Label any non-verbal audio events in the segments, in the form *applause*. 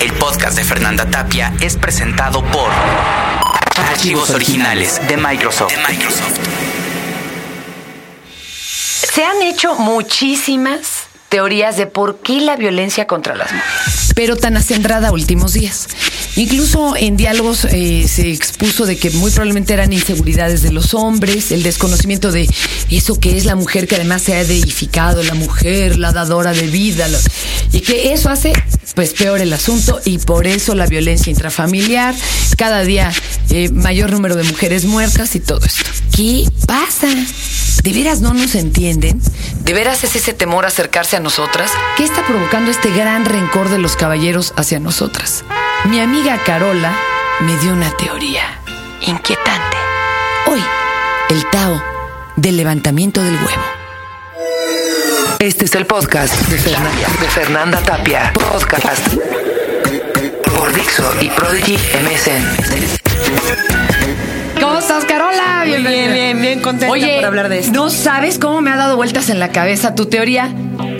El podcast de Fernanda Tapia es presentado por Archivos Originales de Microsoft. De Microsoft. Se han hecho muchísimas teorías de por qué la violencia contra las mujeres. pero tan acendrada últimos días. Incluso en diálogos eh, se expuso de que muy probablemente eran inseguridades de los hombres, el desconocimiento de eso que es la mujer, que además se ha deificado, la mujer, la dadora de vida, lo- y que eso hace pues peor el asunto y por eso la violencia intrafamiliar, cada día eh, mayor número de mujeres muertas y todo esto. ¿Qué pasa? ¿De veras no nos entienden? ¿De veras es ese temor acercarse a nosotras? ¿Qué está provocando este gran rencor de los caballeros hacia nosotras? Mi amiga Carola me dio una teoría inquietante. Hoy, el Tao del levantamiento del huevo. Este es el podcast de Fernanda, de Fernanda Tapia. Podcast por Dixo y Prodigy MSN. ¿Cómo estás, Carola? Bienvenida. bien, bien, bien contenta Oye, por hablar de esto. No sabes cómo me ha dado vueltas en la cabeza tu teoría.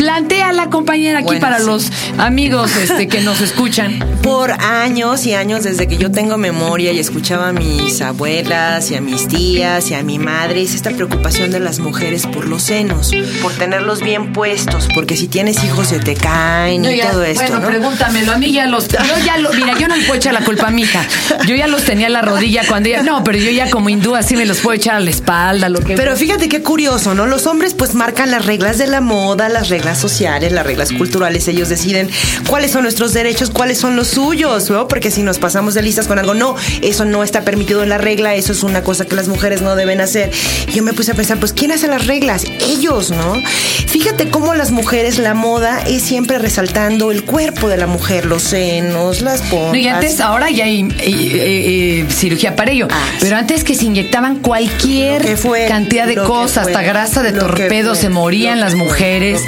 Plantea la compañera aquí Bueno, para sí. los amigos este, que nos escuchan. *laughs* Por años y años, desde que yo tengo memoria y escuchaba a mis abuelas y a mis tías y a mi madre, es esta preocupación de las mujeres por los senos, por tenerlos bien puestos, porque si tienes hijos se te caen y ya- todo esto, bueno, ¿no? pregúntamelo. A mí ya los. Yo ya lo, mira, yo no le puedo echar la culpa a mi hija. Yo ya los tenía en la rodilla cuando ella. No, pero yo ya como hindú así me los puedo echar a la espalda, lo que. Pero fíjate qué curioso, ¿no? Los hombres pues marcan las reglas de la moda, las reglas sociales, las reglas culturales. Ellos deciden cuáles son nuestros derechos, cuáles son los suyos, ¿no? Porque si nos pasamos de listas con algo, no, eso no está permitido en la regla, eso es una cosa que las mujeres no deben hacer. Yo me puse a pensar, pues ¿quién hace las reglas? Ellos, ¿no? Fíjate cómo las mujeres, la moda es siempre resaltando el cuerpo de la mujer, los senos, las pompas. No, y antes, ahora ya hay eh, eh, eh, cirugía para ello. Ah, pero antes que se inyectaban cualquier fue, cantidad de cosas, fue, hasta grasa de torpedo, fue, se morían las mujeres.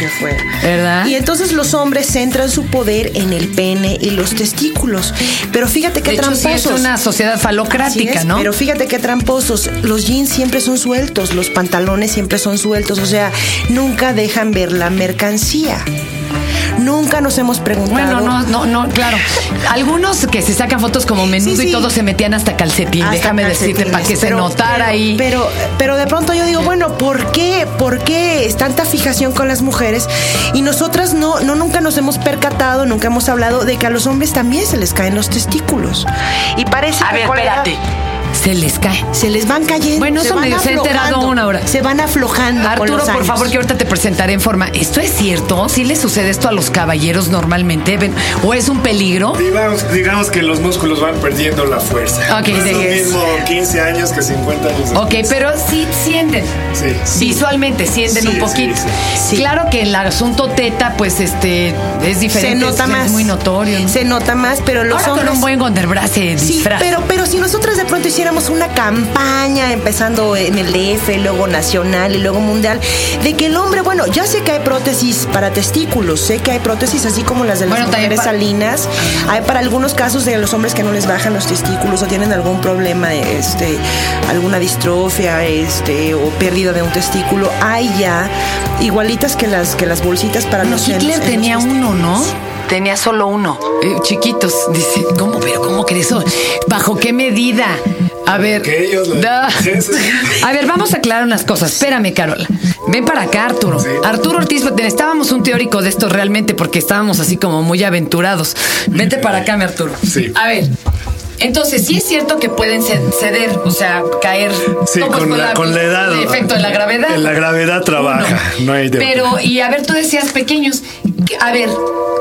Y entonces los hombres centran su poder en el pene y los testículos. Pero fíjate qué de hecho, sí tramposos. es una sociedad falocrática, es, ¿no? Pero fíjate qué tramposos. Los jeans siempre son sueltos, los pantalones siempre son sueltos. O sea, nunca dejan ver la mercancía. Nunca nos hemos preguntado. Bueno, no, no, no, claro. Algunos que se sacan fotos como menudo Sí, y todos se metían hasta calcetín. Hasta Déjame decirte, para que se notara pero- ahí. Pero, pero de pronto yo digo, bueno, ¿por qué? ¿Por qué es tanta fijación con las mujeres? Y nosotras no, no nunca nos hemos percatado, nunca hemos hablado de que a los hombres también se les caen los testículos. Y parece A que ver, espérate. Se les cae. Se les van cayendo. Bueno, se eso medio se ha enterado una hora. Se van aflojando. con Arturo, por favor, que ahorita te presentaré en forma. ¿Esto es cierto? ¿Sí le sucede esto a los caballeros normalmente? Ven- ¿O es un peligro? Digamos, digamos que los músculos van perdiendo la fuerza. Ok, no es lo de- mismo 15 años que 50 años. Ok, después. pero sí sienten. Sí. Visualmente sienten Sí, un sí, poquito. sí. Claro que el asunto teta, pues este, es diferente. Se nota es, más. Es muy notorio. ¿no? Se nota más, pero los Ahora con hombres. un buen Gonderbra se Sí, disfraza. pero, pero si nosotros de pronto hiciéramos una campaña, empezando en el DF, luego nacional y luego mundial, de que el hombre, bueno, ya sé que hay prótesis para testículos, sé que hay prótesis así como las de las Bueno, mujeres salinas, hay para algunos casos de los hombres que no les bajan los testículos o tienen algún problema, este, alguna distrofia, este, o pérdida de un testículo, hay ya igualitas que las que las bolsitas para los Hitler en tenía uno, ¿no? Tenía solo uno. Eh, chiquitos, dice, ¿cómo? Pero ¿cómo que eso? ¿Bajo qué medida? A ver. Que ellos lo- da-. *laughs* A ver, vamos a aclarar unas cosas. Espérame, Carola. Ven para acá, Arturo. Sí. Arturo Ortiz, necesitábamos un teórico de esto realmente porque estábamos así como muy aventurados. Vente para acá, mi Arturo. Sí. A ver. Entonces, sí es cierto que pueden ce- ceder, o sea, caer. Sí, ¿cómo con fue la, con la edad. El efecto de la gravedad. En la gravedad trabaja. No hay de Pero, otra. y a ver, tú decías pequeños. A ver,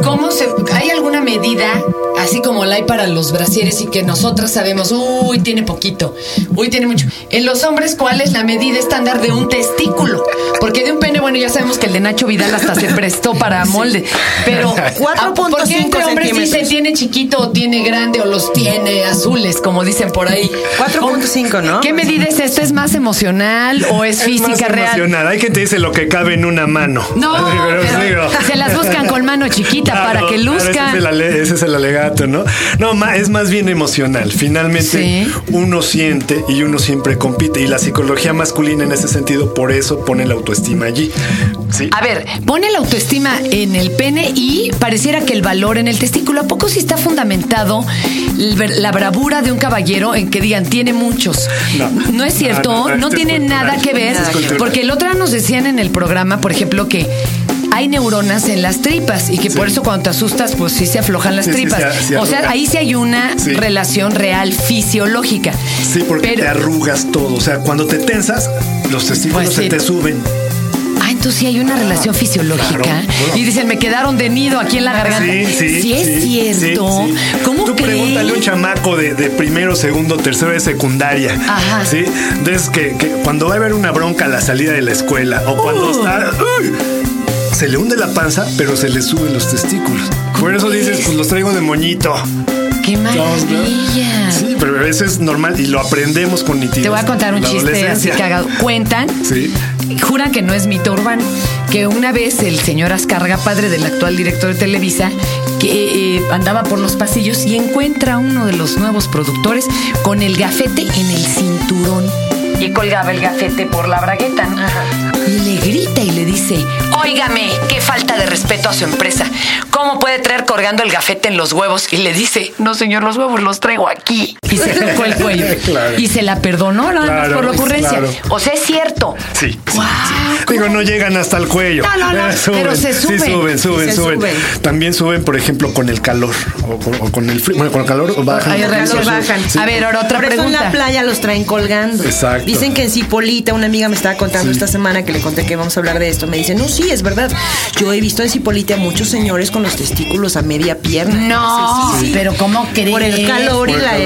¿cómo se. ¿Hay alguna medida, así como la hay para los brasieres y que nosotras sabemos, uy, tiene poquito, uy, tiene mucho? En los hombres, ¿cuál es la medida estándar de un testículo? Porque de un pene, bueno, ya sabemos que el de Nacho Vidal hasta se prestó para molde. Pero, *laughs* 4.5 ¿por qué entre hombres dice tiene chiquito o tiene grande o los tiene azules, como dicen por ahí? 4.5, ¿no? ¿Qué medida es esto? ¿Es más emocional o es, Es física más real? emocional. Hay quien te dice lo que cabe en una mano. No, *laughs* pero se las con mano chiquita claro, para que claro, luzca. es Ándale, ese es el alegato, ¿no? No, es más bien emocional. Finalmente, Sí. uno siente y uno siempre compite. Y la psicología masculina en ese sentido, por eso pone la autoestima allí. Sí. A ver, pone la autoestima en el pene y pareciera que el valor en el testículo. ¿A poco sí está fundamentado la bravura de un caballero en que digan tiene muchos? No. es cierto, No, no, no, tiene. Nada que ver. Porque el otro día nos decían en el programa, por ejemplo, que hay neuronas en las tripas y que por eso cuando te asustas, pues sí se aflojan las Sí, sí, tripas. se- se o sea, ahí sí hay una Sí. relación real fisiológica. Sí, porque Pero- te arrugas todo. O sea, cuando te tensas, los testículos Pues se sí. te suben. Ah, entonces sí hay una relación fisiológica. claro, bueno. Y dicen, me quedaron de nido aquí en la garganta. Sí, sí. es sí, cierto. sí, sí. ¿Cómo Tú crees? pregúntale a un chamaco de, de primero, segundo, tercero de secundaria. Ajá. Sí. Entonces, que, que cuando va a haber una bronca a la salida de la escuela o cuando Uh. está. ¡uy! Se le hunde la panza, pero se le suben los testículos. Por eso dices, pues los traigo de moñito. ¡Qué maravilla! Sí, pero eso es normal y lo aprendemos con nitidez. Te voy a contar un chiste así cagado. Cuentan, Sí. juran que no es mito urbano, que una vez el señor Azcárraga, padre del actual director de Televisa, que eh, andaba por los pasillos y encuentra a uno de los nuevos productores con el gafete en el cinturón. Y colgaba el gafete por la bragueta, ¿no? Le grita y le dice, óigame, qué falta de respeto a su empresa. ¿Cómo puede traer colgando el gafete en los huevos? Y le dice, no señor, los huevos los traigo aquí. Y se *laughs* tocó el cuello. Claro. Y se la perdonó nada más Claro, por la ocurrencia. claro. O sea, es cierto. Sí, sí. Digo, no llegan hasta el cuello. No, no, no, *laughs* Eh, pero se suben. Sí, suben, suben, Se suben. suben. También suben, por ejemplo, con el calor o con, o con el frío. Bueno, con el calor o bajan. Sí. A ver, ahora otra Por eso en pregunta. la playa los traen colgando. Exacto. Dicen que en Cipolita, una amiga me estaba contando Sí. esta semana que le conté que vamos a hablar de esto. Me dice, no, sí, es verdad. Yo he visto en Cipolita a muchos señores con los testículos a media pierna. No, Sí, sí, sí. pero ¿cómo crees? Por el calor y la calor.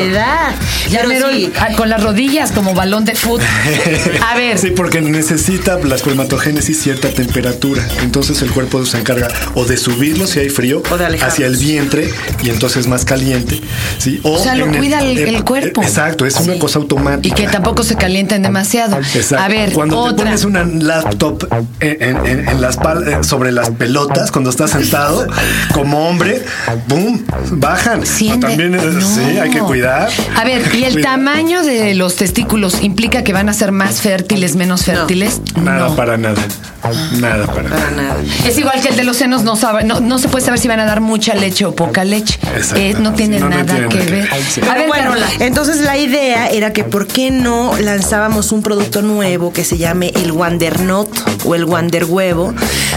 Ya Pero mero, sí. ah, con las rodillas como balón de fútbol. *laughs* A ver, Sí, porque necesita la espermatogénesis cierta temperatura. Entonces el cuerpo se encarga o de subirlo si hay frío O de alejarlos. hacia el vientre y entonces más caliente. ¿sí? O sea, lo cuida el- el cuerpo. Exacto, es una cosa automática. y que tampoco se calienten demasiado. Exacto. A ver, cuando te otra. pones una laptop en, en- en- en las pal- eh, sobre las pelotas, cuando estás sentado, como hombre, ¡boom! Bajan. Siente- También eh, No. sí, hay que cuidar. A ver, ¿y el tamaño de los testículos implica que van a ser más fértiles, menos fértiles? Nada No. para nada. Nada para nada. Para nada. Es igual que el de los senos, no, sabe, no, no se puede saber si van a dar mucha leche o poca leche. Exacto. Eh, no tiene No, nada tiene que ver. Sí. A ver, bueno, Carola. entonces la idea era que por qué no lanzábamos un producto nuevo que se llame el Wonder Not o el Wonder Huevo,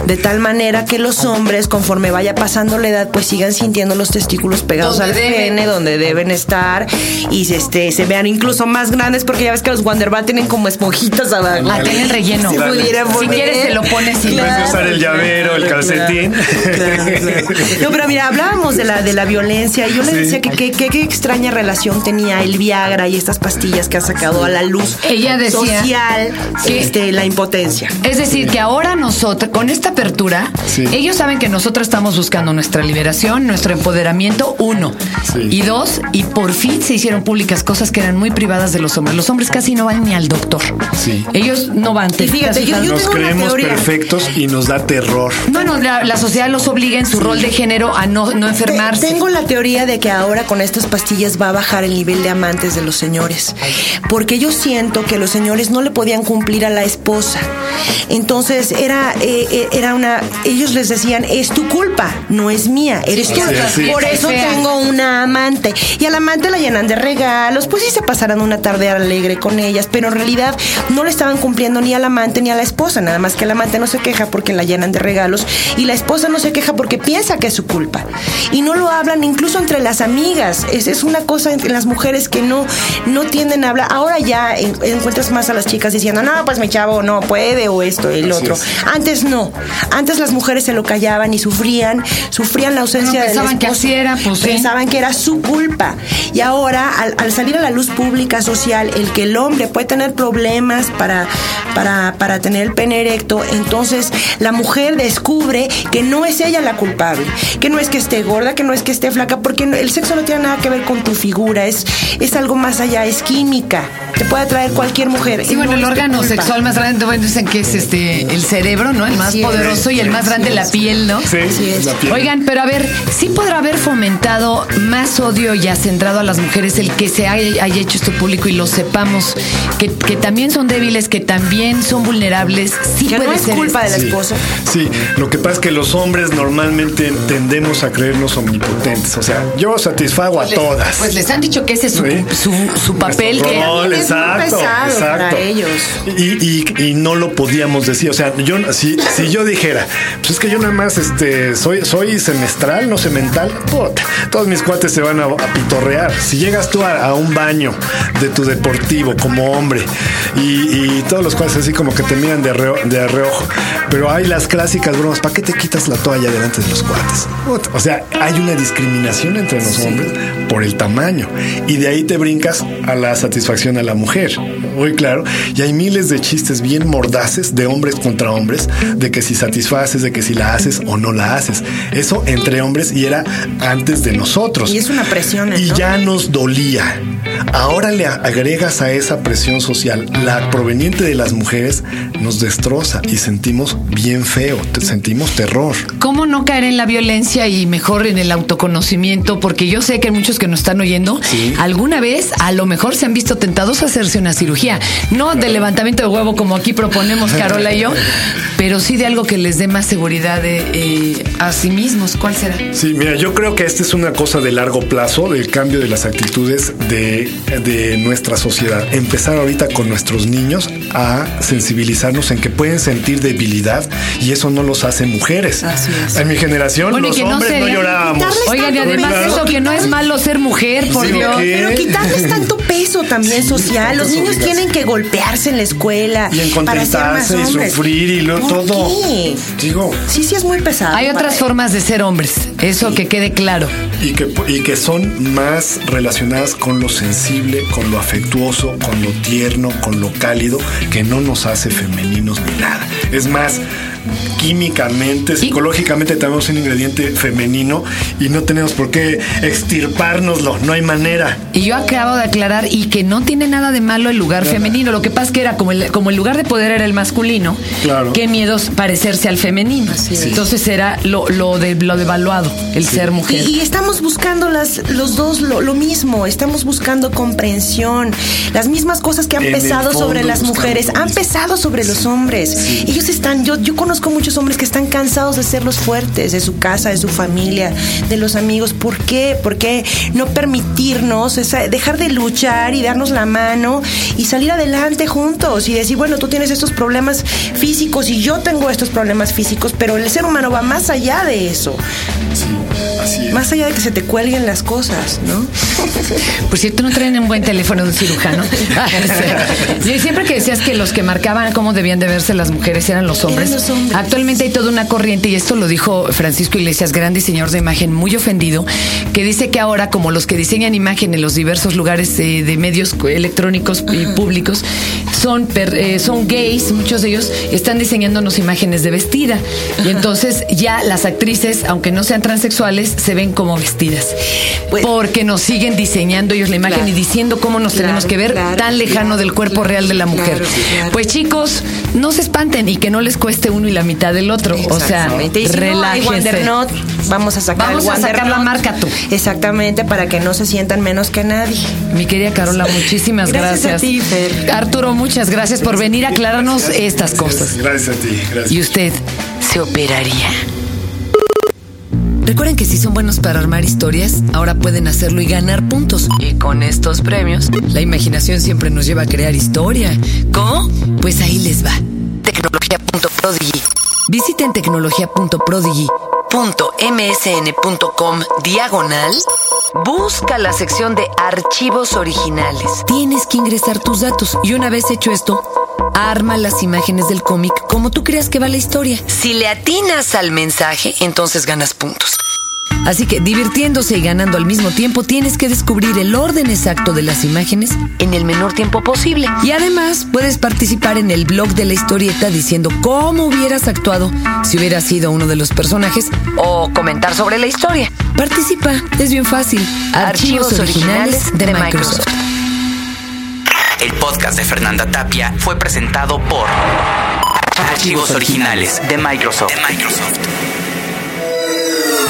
de tal manera que los hombres, conforme vaya pasando la edad, pues sigan sintiendo los testículos pegados al deben. pene, donde deben estar, y se, este, se vean incluso más grandes, porque ya ves que los Wonder Bra tienen como esponjitas abajo. Ah, tienen relleno. Si pudiera Si poner. quieres, te lo pones y usar el llavero, el calcetín. Claro, claro. No, pero mira, hablábamos de la, de la violencia y yo le Sí. decía que qué extraña relación tenía el Viagra y estas pastillas que ha sacado a la luz Ella decía social que- este, la impotencia. Es decir, que ahora nosotros, con esta apertura, Sí. ellos saben que nosotros estamos buscando nuestra liberación, nuestro empoderamiento, uno. Sí. Y dos, y por fin se hicieron públicas cosas que eran muy privadas de los hombres. Los hombres casi no van ni al doctor. Sí. Ellos no van. ¿te Y fíjate, yo Nos tengo una creemos teoría. perfectos y nos da terror. Bueno, la, la sociedad los obliga en su rol de género a no, no enfermarse. Te- Tengo la teoría de que ahora con estas pastillas va a bajar el nivel de amantes de los señores. Porque yo siento que los señores no le podían cumplir a la esposa. Entonces era, eh, eh, era una. Ellos les decían, es tu culpa, no es mía, eres tú. Sí, sí. Por eso tengo una amante. Y al amante la llenan de regalos, pues sí se pasarán una tarde alegre con ellas, pero en realidad no le estaban cumpliendo ni al amante ni a la esposa. Nada más que el amante no se queja porque la llenan de regalos y la esposa no se queja porque piensa que es su culpa. Y no lo hablan incluso entre las amigas. Es, es una cosa entre las mujeres que no, no tienden a hablar. Ahora ya en- encuentras más a las chicas diciendo, no, pues mi chavo no puede o esto, el Así otro. es. Antes no. Antes las mujeres se lo callaban y sufrían, sufrían la ausencia del pensaban que así era, pues, sí. Pensaban que era su culpa. Y ahora, al, al salir a la luz pública social, el que el hombre puede tener problemas para, para, para tener el pene erecto, entonces la mujer descubre que no es ella la culpable, que no es que esté gorda, que no es que esté flaca, porque el sexo no tiene nada que ver con tu figura, es, es algo más allá, es química. te puede atraer cualquier mujer. Sí, bueno, No el es órgano sexual más grande, bueno, dicen que es este el cerebro, ¿no? El más es. poderoso y el más grande la piel, ¿no? Sí, es. la piel. Oigan, pero a ver, sí podrá haber fomentado más odio y acentrado a las mujeres el que se haya, haya hecho esto público y lo sepamos, que, que también son débiles, que también son vulnerables. Sí Que puede no es ser culpa de la Sí. lo que pasa es que los hombres normalmente tendemos a creernos omnipotentes. O sea, yo satisfago a todas. Pues les han dicho que ese es su, Sí. su, su papel. Nuestro que, rol, es muy exacto, pesado exacto. para ellos. Y, y- y no lo podíamos decir. O sea, yo si, si yo dijera, pues es que yo nada más este, soy, soy semestral, no semental, puta, todos mis cuates se van a, a pitorrear. Si llegas tú a, a un baño de tu deportivo como hombre y, y todos los cuates así como que te miran de, de reojo, pero hay las clásicas bromas, ¿para qué te quitas la toalla delante de los cuates? O sea, hay una discriminación entre los hombres por el tamaño y de ahí te brincas a la satisfacción a la mujer. Muy claro. Y hay miles de chistes bien mordaces de hombres contra hombres, de que si satisfaces, de que si la haces o no la haces. Eso entre hombres y era antes de nosotros. Y es una presión, Y ¿no? ya nos dolía. Ahora le agregas a esa presión social la proveniente de las mujeres, nos destroza y sentimos bien feo, sentimos terror. ¿Cómo no caer en la violencia y mejor en el autoconocimiento? Porque yo sé que hay muchos que nos están oyendo, alguna vez a lo mejor se han visto tentados a hacerse una cirugía. No de levantamiento de huevo como aquí proponemos Carola y yo, pero sí de algo que les dé más seguridad de, eh, a sí mismos. ¿Cuál será? Sí, mira, yo creo que esta es una cosa de largo plazo, del cambio de las actitudes de, de nuestra sociedad. Empezar ahorita con nuestros niños a sensibilizarnos en que pueden sentir debilidad y eso no los hace mujeres. Así es. En mi generación Bueno, los no hombres no, sería- llorábamos. Oigan, y además peso, eso que no es malo ser mujer, por Sí, Dios. ¿qué? Pero quitarles *laughs* tanto peso también Sí, social. Los niños tienen que golpearse en la escuela Y en para ser más contentarse y sufrir y lo, ¿Por todo. qué? Digo, Sí, sí es muy pesado. Hay otras formas de ser hombres, eso que quede claro. y que, y que son más relacionadas con lo con lo afectuoso, con lo tierno, con lo cálido, que no nos hace femeninos ni nada. Es más, químicamente, psicológicamente tenemos un ingrediente femenino y no tenemos por qué extirpárnoslo, no hay manera. Y yo acabo de aclarar y que no tiene nada de malo el lugar femenino. Lo que pasa es que era como el, como el lugar de poder era el masculino. Claro. Qué miedos parecerse al femenino. Entonces era lo, lo de lo devaluado, el ser mujer. Y, y estamos buscando las, los dos lo, lo mismo, estamos buscando comprensión. Las mismas cosas que han En pesado sobre las mujeres, han pesado sobre los hombres. Ellos están, yo, yo conozco muchos hombres que están cansados de ser los fuertes, de su casa, de su familia, de los amigos. ¿Por qué? ¿Por qué no permitirnos esa- dejar de luchar y darnos la mano y salir adelante juntos y decir, bueno, tú tienes estos problemas físicos y yo tengo estos problemas físicos, pero el ser humano va más allá de eso. Sí, así es. Más allá de que se te cuelguen las cosas, ¿no? *laughs* Por cierto, no traen un buen teléfono de un cirujano. *laughs* *laughs* Y siempre que decías que los que marcaban cómo debían de verse las mujeres eran los hombres. Eran los hombres. Actualmente hay toda una corriente, y esto lo dijo Francisco Iglesias, gran diseñador de imagen, muy ofendido, que dice que ahora, como los que diseñan imagen en los diversos lugares eh, de medios electrónicos y públicos, son, per- eh, son gays, muchos de ellos están diseñándonos imágenes de vestida. Y entonces ya las actrices, aunque no sean transexuales, se ven como vestidas. Pues- porque nos siguen diseñando ellos la imagen Claro. y diciendo cómo nos Claro, tenemos que ver claro, tan lejano del cuerpo real de la mujer. Pues chicos, no se espanten y que no les cueste uno y la mitad del otro. O sea, si relájense. Vamos a sacar Vamos a sacar la marca tú. Exactamente, para que no se sientan menos que nadie. Mi querida Carola, *laughs* muchísimas Gracias gracias. a ti, Fer. Arturo, muchas gracias por venir a aclararnos estas cosas. Gracias a ti, gracias. Y usted se operaría. Recuerden que si son buenos para armar historias, ahora pueden hacerlo y ganar puntos. Y con estos premios, la imaginación siempre nos lleva a crear historia. ¿Cómo? Pues ahí les va. Tecnología.prodigy. Visiten tecnología.prodigy.msn.com diagonal. Busca la sección de archivos originales. Tienes que ingresar tus datos y una vez hecho esto, arma las imágenes del cómic como tú creas que va la historia. Si le atinas al mensaje, entonces ganas puntos. Así que divirtiéndose y ganando al mismo tiempo, tienes que descubrir el orden exacto de las imágenes en el menor tiempo posible. Y además puedes participar en el blog de la historieta diciendo cómo hubieras actuado si hubieras sido uno de los personajes o comentar sobre la historia. Participa, es bien fácil. Archivos, originales de Microsoft. El podcast de Fernanda Tapia fue presentado por Archivos Originales de Microsoft. De Microsoft.